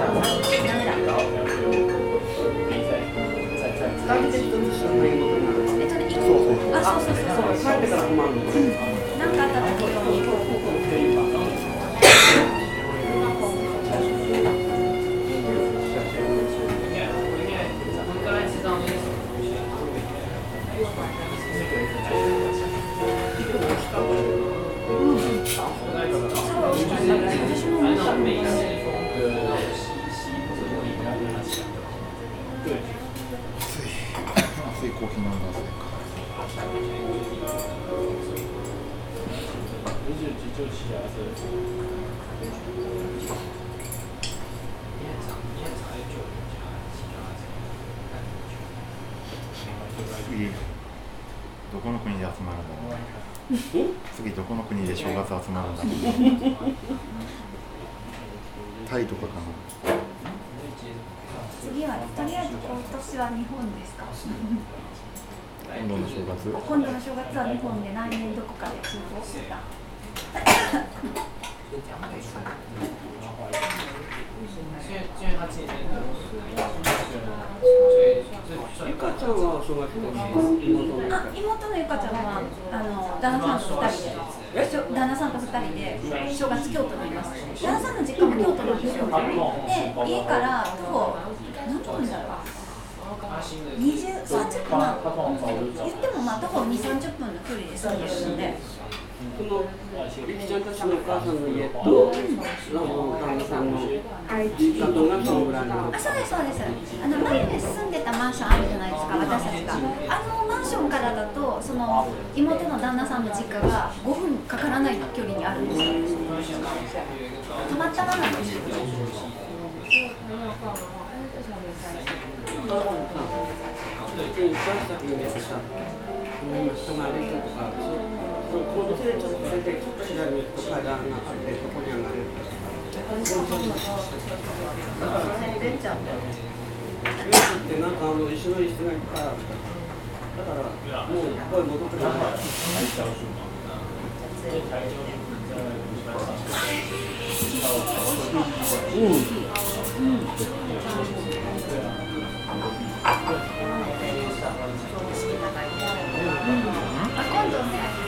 そ。なんかあった時に。次どこの国で集まるんだろう次どこの国で正月集まるんだろうタイとかかな次はとりあえず今年は日本ですか？今度の正月今度の正月は日本で来年どこかで中国した？ゆかちゃんは正月に妹のあ、妹のゆかちゃんはあの旦那さんと二人で、旦那さんと二人で。正月京都にいます。旦那さんの実家も京都なんで。すよ。で、家から徒歩何分だろう。二十三十分、まあ、言ってもまあ徒歩二三十分の距離で。住んで。るので。このゆきちゃんたちのお母さんの家と、あの旦那さんの実家とがそのぐらいのあそうですそうですあの前に住んでたマンションあるじゃないですか私たちがあのマンションからだとその妹の旦那さんの実家が5分かからない距離にあるんですよたまたまなんですよで一番先にさ、今人が歩いてるとか、そそこの手でちょっと出て、ちょっと左に行くと階段があって、そこに上がれる。ってなんかあの石の椅子がいっぱいあるだからもう声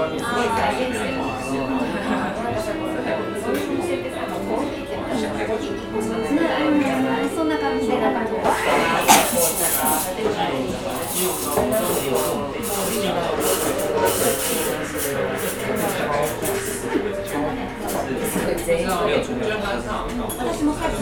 そん。な感じでなん。か私もさっき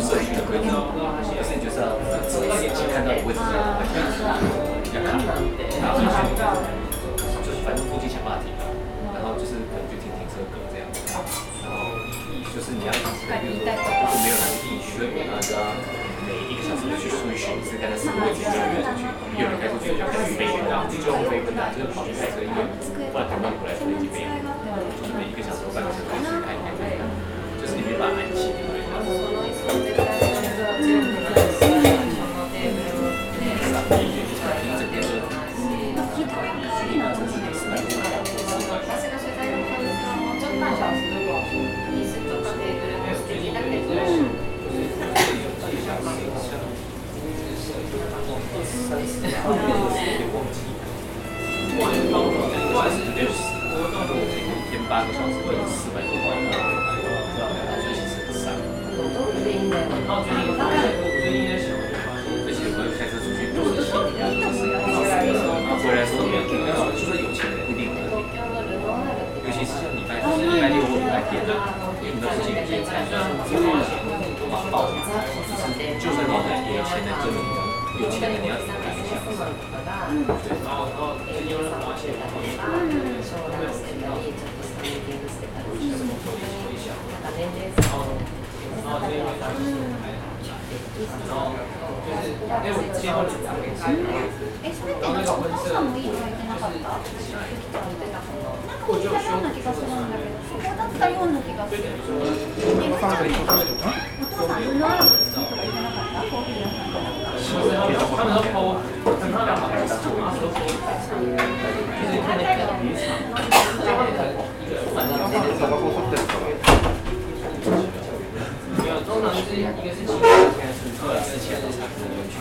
你候是大概四五去，有人出去，有人开出去，就是没选，最后我们也很难，就是跑去开车，因为不然谈不回。三四，你买，有钱，都往报，的，的。就有钱的你要怎么赶一下？对，然后然后有人花钱，然后这边然后然后が季節がえ、それってなんかお父さんもいいとは言ってなかったなんか言ってたような気がするんだけど、そこだったような気がする。お父さん、ルノアール好きとか言ってなかったコーヒー屋さんかなんか。他们都 PO 很漂亮嘛，还是都 PO 就是看那个タバコ吸ってるから没有，通常是一个是七个现在是后来是前日常可能就去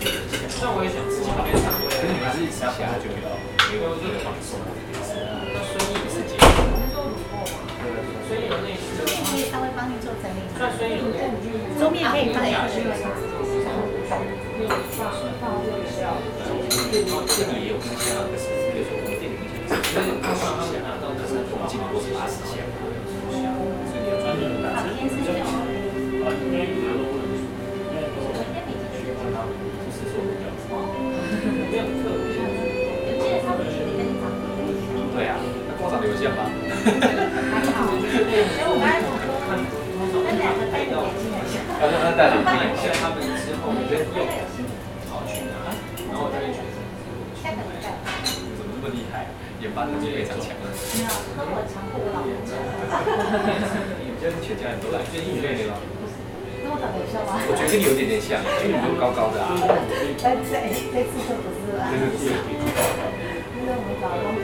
就虽然我也想自己旁边唱，可是你还是吃起来就比较，因为我就放松这件事。那孙毅也是结婚，孙毅有那周面可以稍微帮 店里也有东西，可是比如说我们店里面只有啊，到是八，要？所以你要专打来。今天，啊，多，因为，他们一直说要。这样子，这样子，我他们你讲。对啊，那有线？还好。我刚才说，那两个要。像他们之后用。研发能力非常强了。没有，跟我强迫我老公讲。你们家全家人都来，就是你累了吗？跟我长得像吗？我觉得跟你有点点像，因为你们高高的啊。这这这次就不是了。因为 我们老公